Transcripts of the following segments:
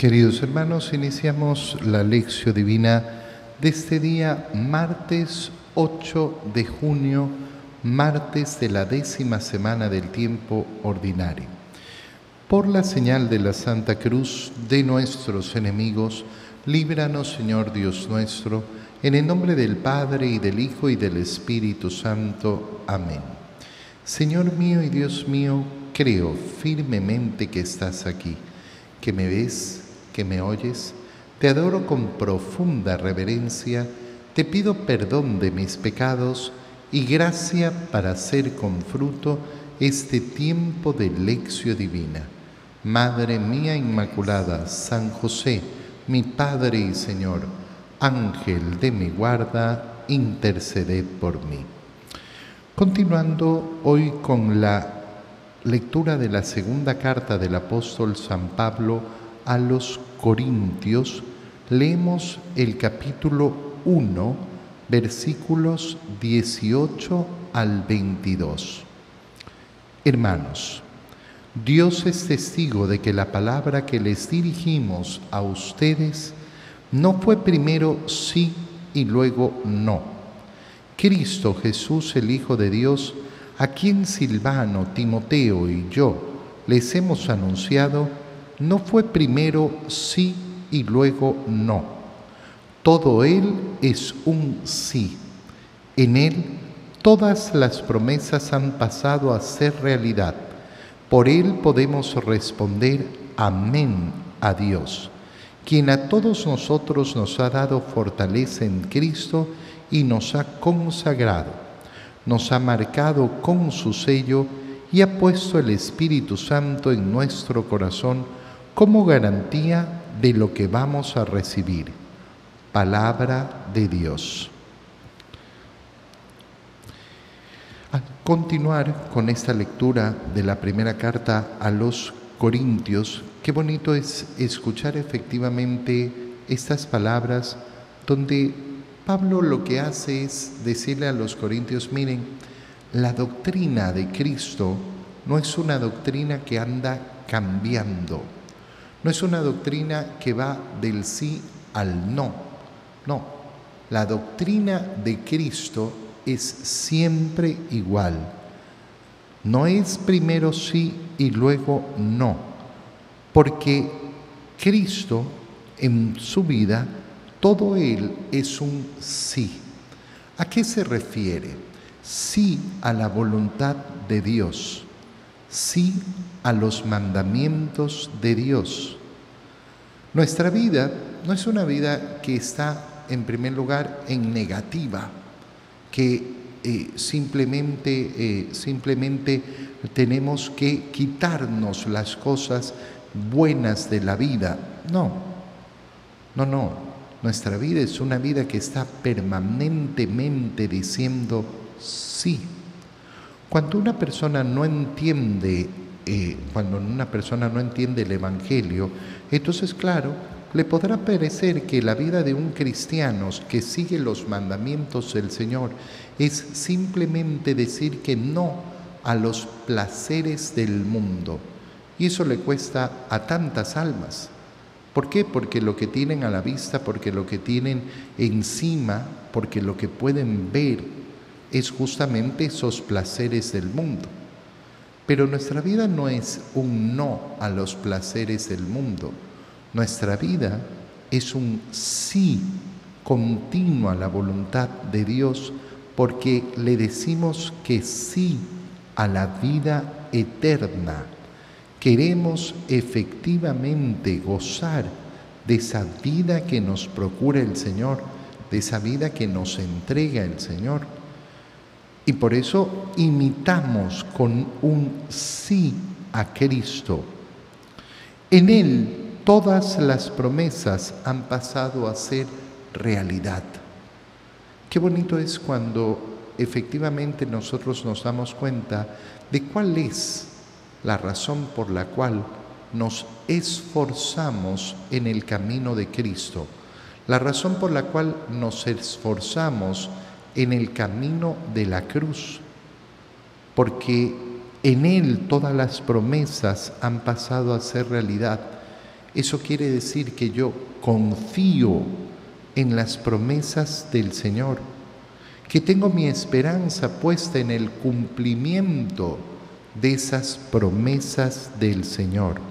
Queridos hermanos, iniciamos la lección divina de este día, martes 8 de junio, martes de la décima semana del tiempo ordinario. Por la señal de la Santa Cruz de nuestros enemigos, líbranos, Señor Dios nuestro, en el nombre del Padre y del Hijo y del Espíritu Santo. Amén. Señor mío y Dios mío, creo firmemente que estás aquí, que me ves que me oyes, te adoro con profunda reverencia, te pido perdón de mis pecados y gracia para hacer con fruto este tiempo de lección divina. Madre mía Inmaculada, San José, mi Padre y Señor, Ángel de mi guarda, interceded por mí. Continuando hoy con la lectura de la segunda carta del apóstol San Pablo, a los Corintios, leemos el capítulo 1, versículos 18 al 22. Hermanos, Dios es testigo de que la palabra que les dirigimos a ustedes no fue primero sí y luego no. Cristo Jesús, el Hijo de Dios, a quien Silvano, Timoteo y yo les hemos anunciado, no fue primero sí y luego no. Todo Él es un sí. En Él todas las promesas han pasado a ser realidad. Por Él podemos responder amén a Dios, quien a todos nosotros nos ha dado fortaleza en Cristo y nos ha consagrado, nos ha marcado con su sello y ha puesto el Espíritu Santo en nuestro corazón como garantía de lo que vamos a recibir. Palabra de Dios. Al continuar con esta lectura de la primera carta a los Corintios, qué bonito es escuchar efectivamente estas palabras donde Pablo lo que hace es decirle a los Corintios, miren, la doctrina de Cristo no es una doctrina que anda cambiando no es una doctrina que va del sí al no. No, la doctrina de Cristo es siempre igual. No es primero sí y luego no, porque Cristo en su vida, todo Él es un sí. ¿A qué se refiere? Sí a la voluntad de Dios, sí a los mandamientos de Dios. Nuestra vida no es una vida que está en primer lugar en negativa, que eh, simplemente, eh, simplemente tenemos que quitarnos las cosas buenas de la vida. No, no, no. Nuestra vida es una vida que está permanentemente diciendo sí. Cuando una persona no entiende eh, cuando una persona no entiende el Evangelio, entonces claro, le podrá parecer que la vida de un cristiano que sigue los mandamientos del Señor es simplemente decir que no a los placeres del mundo. Y eso le cuesta a tantas almas. ¿Por qué? Porque lo que tienen a la vista, porque lo que tienen encima, porque lo que pueden ver es justamente esos placeres del mundo. Pero nuestra vida no es un no a los placeres del mundo. Nuestra vida es un sí continuo a la voluntad de Dios porque le decimos que sí a la vida eterna. Queremos efectivamente gozar de esa vida que nos procura el Señor, de esa vida que nos entrega el Señor. Y por eso imitamos con un sí a Cristo. En Él todas las promesas han pasado a ser realidad. Qué bonito es cuando efectivamente nosotros nos damos cuenta de cuál es la razón por la cual nos esforzamos en el camino de Cristo, la razón por la cual nos esforzamos en el camino de la cruz, porque en Él todas las promesas han pasado a ser realidad. Eso quiere decir que yo confío en las promesas del Señor, que tengo mi esperanza puesta en el cumplimiento de esas promesas del Señor.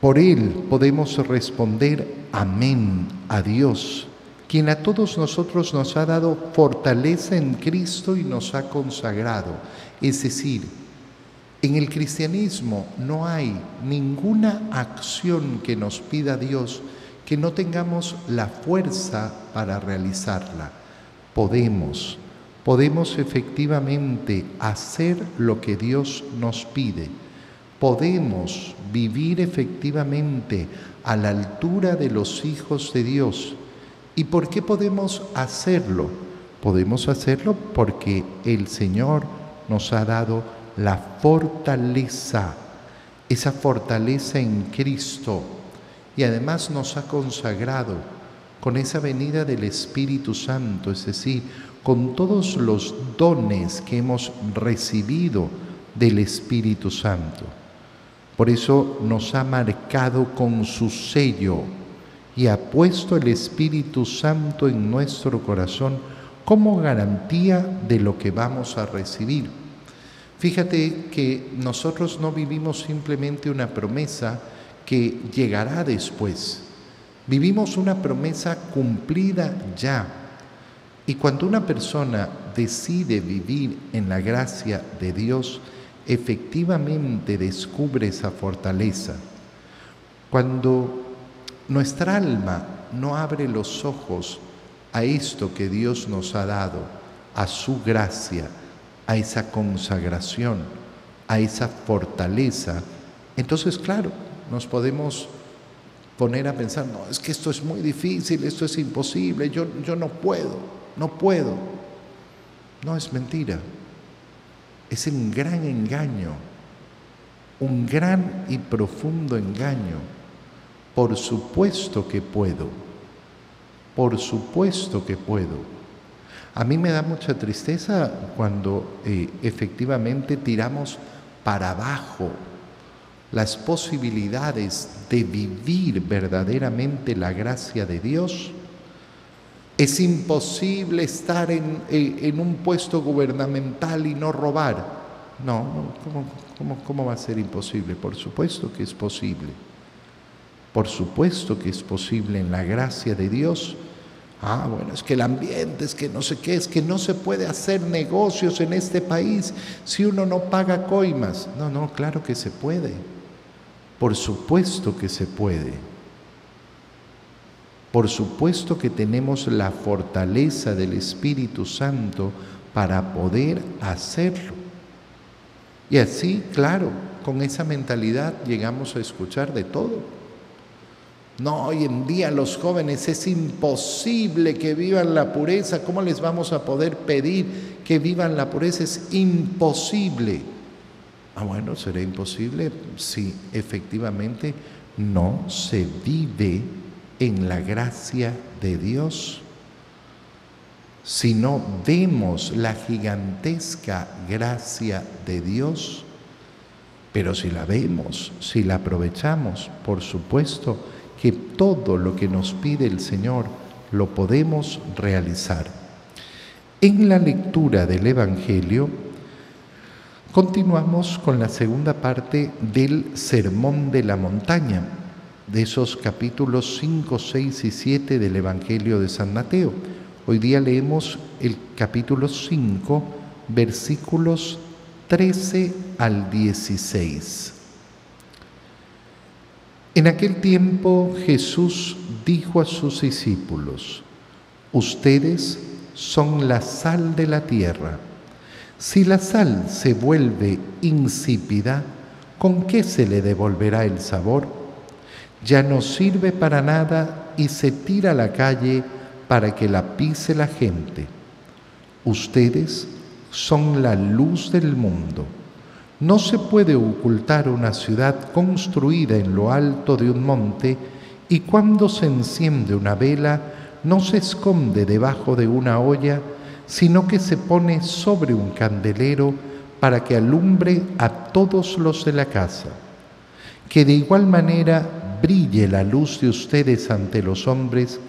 Por Él podemos responder amén a Dios, quien a todos nosotros nos ha dado fortaleza en Cristo y nos ha consagrado. Es decir, en el cristianismo no hay ninguna acción que nos pida Dios que no tengamos la fuerza para realizarla. Podemos, podemos efectivamente hacer lo que Dios nos pide. Podemos vivir efectivamente a la altura de los hijos de Dios. ¿Y por qué podemos hacerlo? Podemos hacerlo porque el Señor nos ha dado la fortaleza, esa fortaleza en Cristo, y además nos ha consagrado con esa venida del Espíritu Santo, es decir, con todos los dones que hemos recibido del Espíritu Santo. Por eso nos ha marcado con su sello y ha puesto el Espíritu Santo en nuestro corazón como garantía de lo que vamos a recibir. Fíjate que nosotros no vivimos simplemente una promesa que llegará después. Vivimos una promesa cumplida ya. Y cuando una persona decide vivir en la gracia de Dios, efectivamente descubre esa fortaleza. Cuando nuestra alma no abre los ojos a esto que Dios nos ha dado, a su gracia, a esa consagración, a esa fortaleza, entonces claro, nos podemos poner a pensar, no, es que esto es muy difícil, esto es imposible, yo, yo no puedo, no puedo. No es mentira es un gran engaño, un gran y profundo engaño. Por supuesto que puedo, por supuesto que puedo. A mí me da mucha tristeza cuando eh, efectivamente tiramos para abajo las posibilidades de vivir verdaderamente la gracia de Dios es imposible estar en, un puesto gubernamental y no robar. No, ¿cómo, cómo va a ser imposible? Por supuesto que es posible. Por supuesto que es posible en la gracia de Dios. Ah, bueno, es que el ambiente, es que no sé qué, es que no se puede hacer negocios en este país si uno no paga coimas. No, no, claro que se puede. Por supuesto que se puede. Por supuesto que tenemos la fortaleza del Espíritu Santo para poder hacerlo. Y así, claro, con esa mentalidad llegamos a escuchar de todo. No, hoy en día los jóvenes es imposible que vivan la pureza. ¿Cómo les vamos a poder pedir que vivan la pureza? Es imposible. Ah, bueno, será imposible si efectivamente no se vive en la gracia de Dios, si no vemos la gigantesca gracia de Dios, pero si la vemos, si la aprovechamos, por supuesto que todo lo que nos pide el Señor lo podemos realizar. En la lectura del Evangelio, continuamos con la segunda parte del Sermón de la Montaña de esos capítulos 5, 6 y 7 del Evangelio de San Mateo. Hoy día leemos el capítulo 5, versículos 13 al 16. En aquel tiempo Jesús dijo a sus discípulos, ustedes son la sal de la tierra. Si la sal se vuelve insípida, ¿con qué se le devolverá el sabor? Ya no sirve para nada y se tira a la calle para que la pise la gente. Ustedes son la luz del mundo. No se puede ocultar una ciudad construida en lo alto de un monte y cuando se enciende una vela no se esconde debajo de una olla, sino que se pone sobre un candelero para que alumbre a todos los de la casa. Que de igual manera brille la luz de ustedes ante los hombres,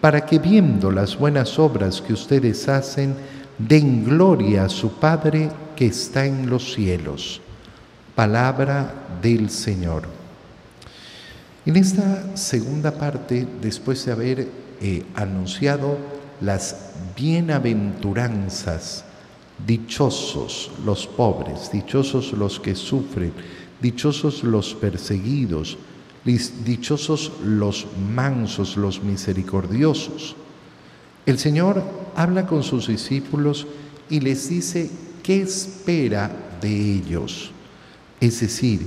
para que viendo las buenas obras que ustedes hacen, den gloria a su Padre que está en los cielos. Palabra del Señor. En esta segunda parte, después de haber eh, anunciado las bienaventuranzas, dichosos los pobres, dichosos los que sufren, dichosos los perseguidos, dichosos los mansos, los misericordiosos. El Señor habla con sus discípulos y les dice qué espera de ellos. Es decir,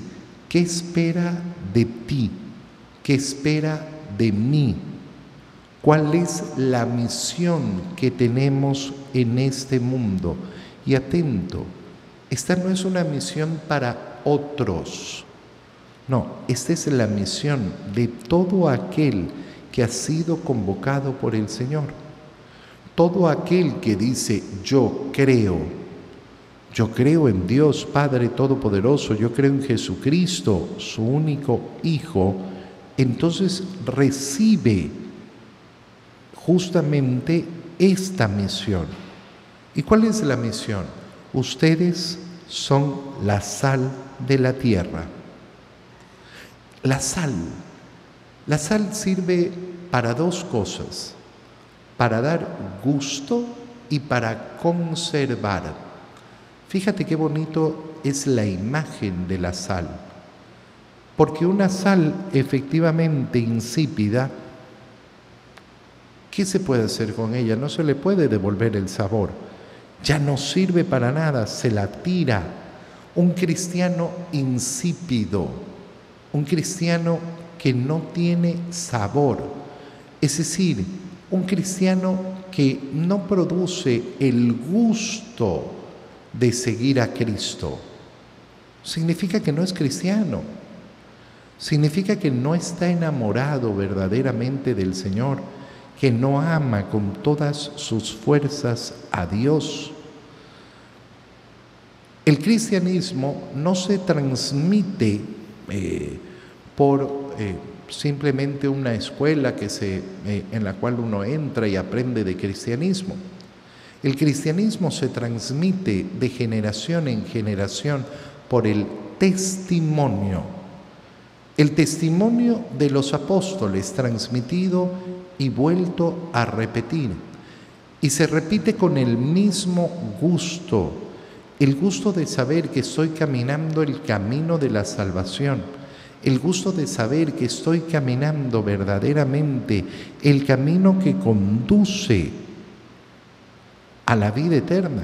qué espera de ti, qué espera de mí, cuál es la misión que tenemos en este mundo. Y atento, esta no es una misión para otros. No, esta es la misión de todo aquel que ha sido convocado por el Señor. Todo aquel que dice, yo creo, yo creo en Dios Padre Todopoderoso, yo creo en Jesucristo, su único Hijo, entonces recibe justamente esta misión. ¿Y cuál es la misión? Ustedes son la sal de la tierra. La sal. La sal sirve para dos cosas, para dar gusto y para conservar. Fíjate qué bonito es la imagen de la sal, porque una sal efectivamente insípida, ¿qué se puede hacer con ella? No se le puede devolver el sabor, ya no sirve para nada, se la tira. Un cristiano insípido, un cristiano que no tiene sabor, es decir, un cristiano que no produce el gusto de seguir a Cristo. Significa que no es cristiano, significa que no está enamorado verdaderamente del Señor, que no ama con todas sus fuerzas a Dios. El cristianismo no se transmite eh, por eh, simplemente una escuela que se, eh, en la cual uno entra y aprende de cristianismo. El cristianismo se transmite de generación en generación por el testimonio. El testimonio de los apóstoles transmitido y vuelto a repetir. Y se repite con el mismo gusto, el gusto de saber que estoy caminando el camino de la salvación el gusto de saber que estoy caminando verdaderamente el camino que conduce a la vida eterna.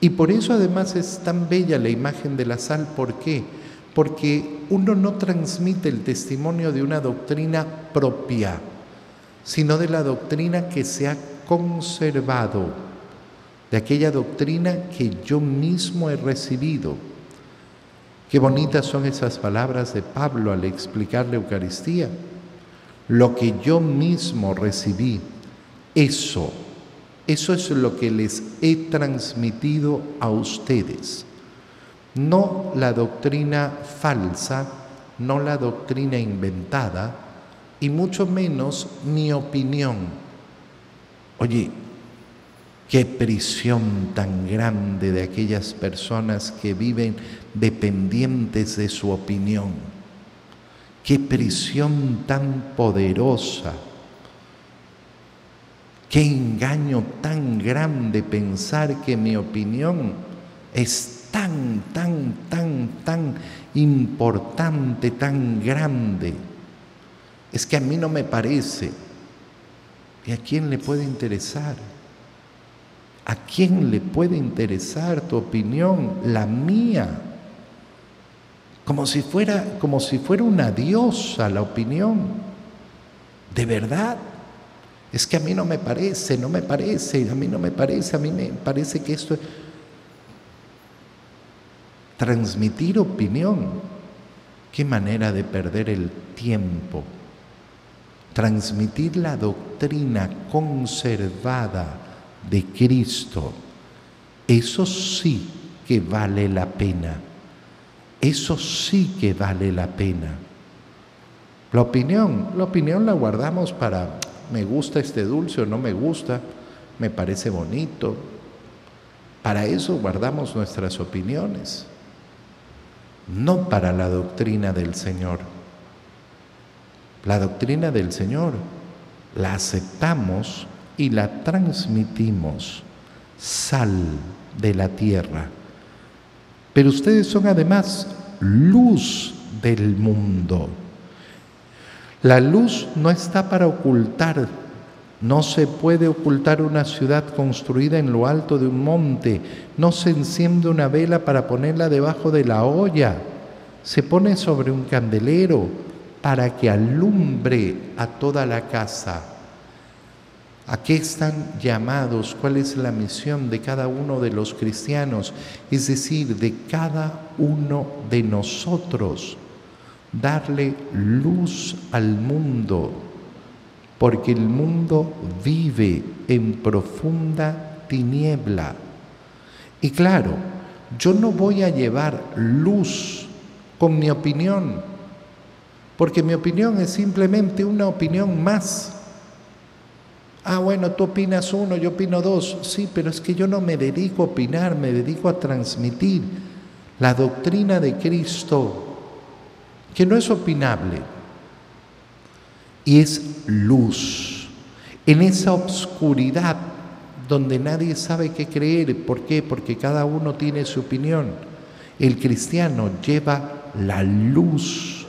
Y por eso además es tan bella la imagen de la sal. ¿Por qué? Porque uno no transmite el testimonio de una doctrina propia, sino de la doctrina que se ha conservado, de aquella doctrina que yo mismo he recibido. Qué bonitas son esas palabras de Pablo al explicar la Eucaristía. Lo que yo mismo recibí, eso, eso es lo que les he transmitido a ustedes. No la doctrina falsa, no la doctrina inventada, y mucho menos mi opinión. Oye, Qué prisión tan grande de aquellas personas que viven dependientes de su opinión. Qué prisión tan poderosa. Qué engaño tan grande pensar que mi opinión es tan, tan, tan, tan importante, tan grande. Es que a mí no me parece. ¿Y a quién le puede interesar? ¿A quién le puede interesar tu opinión? La mía. Como si fuera, como si fuera una diosa la opinión. De verdad. Es que a mí no me parece, no me parece, a mí no me parece, a mí me parece que esto es... Transmitir opinión. Qué manera de perder el tiempo. Transmitir la doctrina conservada de Cristo. Eso sí que vale la pena. Eso sí que vale la pena. La opinión, la opinión la guardamos para me gusta este dulce o no me gusta, me parece bonito. Para eso guardamos nuestras opiniones, no para la doctrina del Señor. La doctrina del Señor la aceptamos y la transmitimos, sal de la tierra. Pero ustedes son además luz del mundo. La luz no está para ocultar, no se puede ocultar una ciudad construida en lo alto de un monte, no se enciende una vela para ponerla debajo de la olla, se pone sobre un candelero para que alumbre a toda la casa. ¿A qué están llamados? ¿Cuál es la misión de cada uno de los cristianos? Es decir, de cada uno de nosotros darle luz al mundo, porque el mundo vive en profunda tiniebla. Y claro, yo no voy a llevar luz con mi opinión, porque mi opinión es simplemente una opinión más. Ah, bueno, tú opinas uno, yo opino dos. Sí, pero es que yo no me dedico a opinar, me dedico a transmitir la doctrina de Cristo que no es opinable y es luz. En esa obscuridad donde nadie sabe qué creer, ¿por qué? Porque cada uno tiene su opinión. El cristiano lleva la luz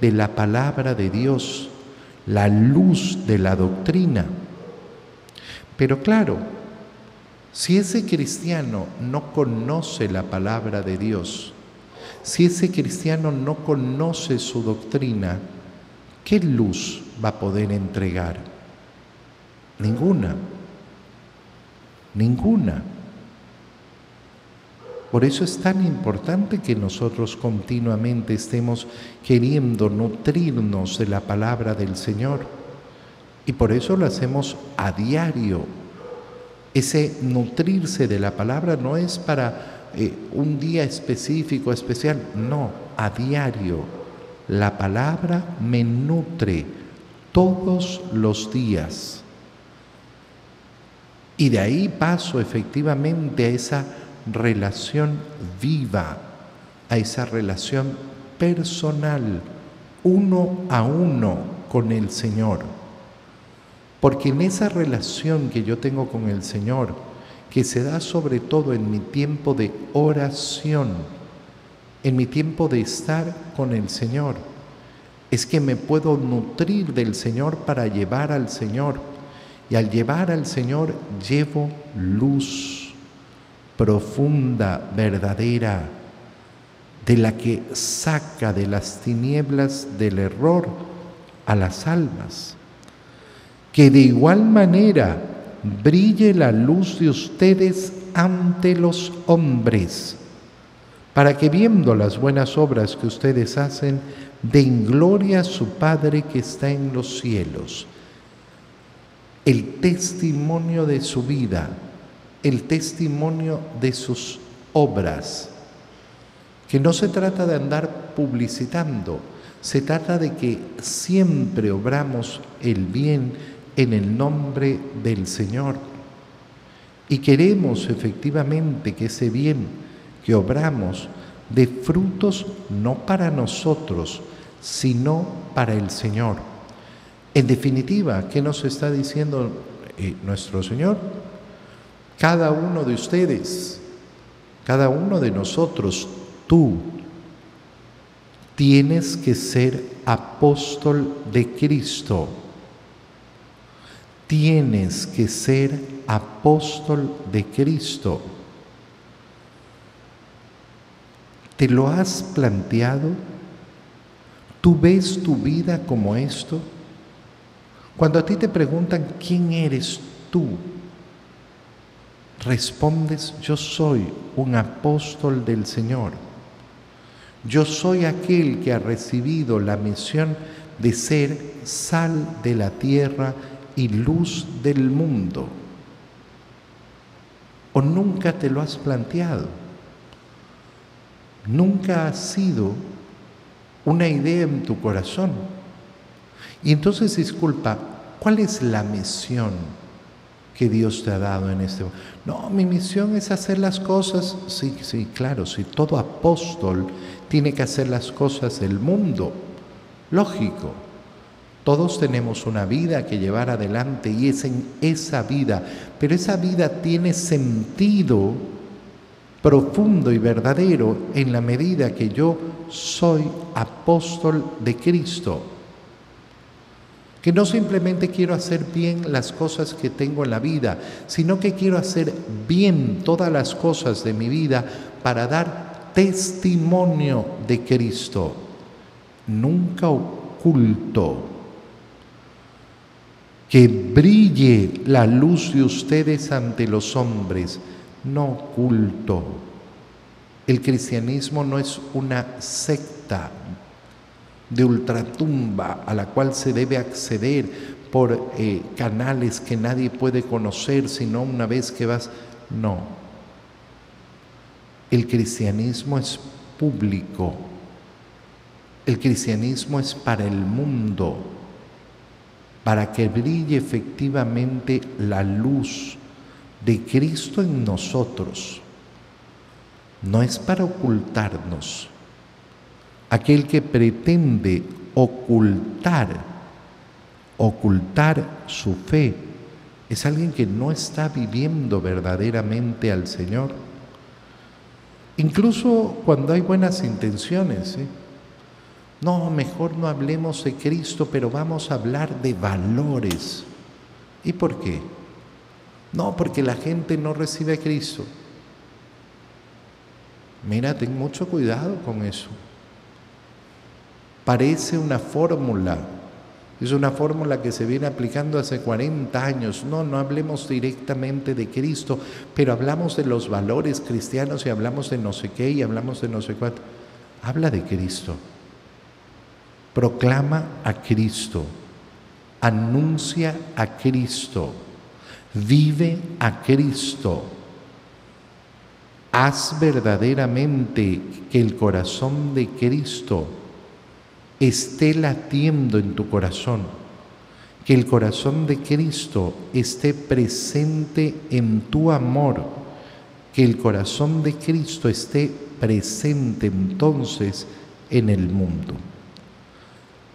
de la palabra de Dios, la luz de la doctrina. Pero claro, si ese cristiano no conoce la palabra de Dios, si ese cristiano no conoce su doctrina, ¿qué luz va a poder entregar? Ninguna. Ninguna. Por eso es tan importante que nosotros continuamente estemos queriendo nutrirnos de la palabra del Señor. Y por eso lo hacemos a diario. Ese nutrirse de la palabra no es para eh, un día específico, especial, no, a diario. La palabra me nutre todos los días. Y de ahí paso efectivamente a esa relación viva, a esa relación personal, uno a uno con el Señor. Porque en esa relación que yo tengo con el Señor, que se da sobre todo en mi tiempo de oración, en mi tiempo de estar con el Señor. Es que me puedo nutrir del Señor para llevar al Señor. Y al llevar al Señor llevo luz profunda, verdadera, de la que saca de las tinieblas del error a las almas. Que de igual manera brille la luz de ustedes ante los hombres, para que viendo las buenas obras que ustedes hacen, den gloria a su Padre que está en los cielos. El testimonio de su vida, el testimonio de sus obras, que no se trata de andar publicitando, se trata de que siempre obramos el bien en el nombre del Señor. Y queremos efectivamente que ese bien que obramos dé frutos no para nosotros, sino para el Señor. En definitiva, ¿qué nos está diciendo eh, nuestro Señor? Cada uno de ustedes, cada uno de nosotros, tú, tienes que ser apóstol de Cristo tienes que ser apóstol de Cristo. ¿Te lo has planteado? ¿Tú ves tu vida como esto? Cuando a ti te preguntan quién eres tú, respondes, yo soy un apóstol del Señor. Yo soy aquel que ha recibido la misión de ser sal de la tierra y luz del mundo. ¿O nunca te lo has planteado? Nunca ha sido una idea en tu corazón. Y entonces, disculpa, ¿cuál es la misión que Dios te ha dado en este momento? No, mi misión es hacer las cosas. Sí, sí, claro, si todo apóstol tiene que hacer las cosas del mundo, lógico. Todos tenemos una vida que llevar adelante y es en esa vida, pero esa vida tiene sentido profundo y verdadero en la medida que yo soy apóstol de Cristo. Que no simplemente quiero hacer bien las cosas que tengo en la vida, sino que quiero hacer bien todas las cosas de mi vida para dar testimonio de Cristo. Nunca oculto que brille la luz de ustedes ante los hombres, no oculto. El cristianismo no es una secta de ultratumba a la cual se debe acceder por eh, canales que nadie puede conocer sino una vez que vas. No. El cristianismo es público. El cristianismo es para el mundo para que brille efectivamente la luz de Cristo en nosotros. No es para ocultarnos. Aquel que pretende ocultar, ocultar su fe, es alguien que no está viviendo verdaderamente al Señor. Incluso cuando hay buenas intenciones, ¿eh? No, mejor no hablemos de Cristo, pero vamos a hablar de valores. ¿Y por qué? No, porque la gente no recibe a Cristo. Mira, ten mucho cuidado con eso. Parece una fórmula, es una fórmula que se viene aplicando hace 40 años. No, no hablemos directamente de Cristo, pero hablamos de los valores cristianos y hablamos de no sé qué y hablamos de no sé cuánto. Habla de Cristo proclama a Cristo, anuncia a Cristo, vive a Cristo. Haz verdaderamente que el corazón de Cristo esté latiendo en tu corazón, que el corazón de Cristo esté presente en tu amor, que el corazón de Cristo esté presente entonces en el mundo.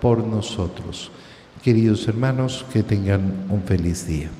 por nosotros. Queridos hermanos, que tengan un feliz día.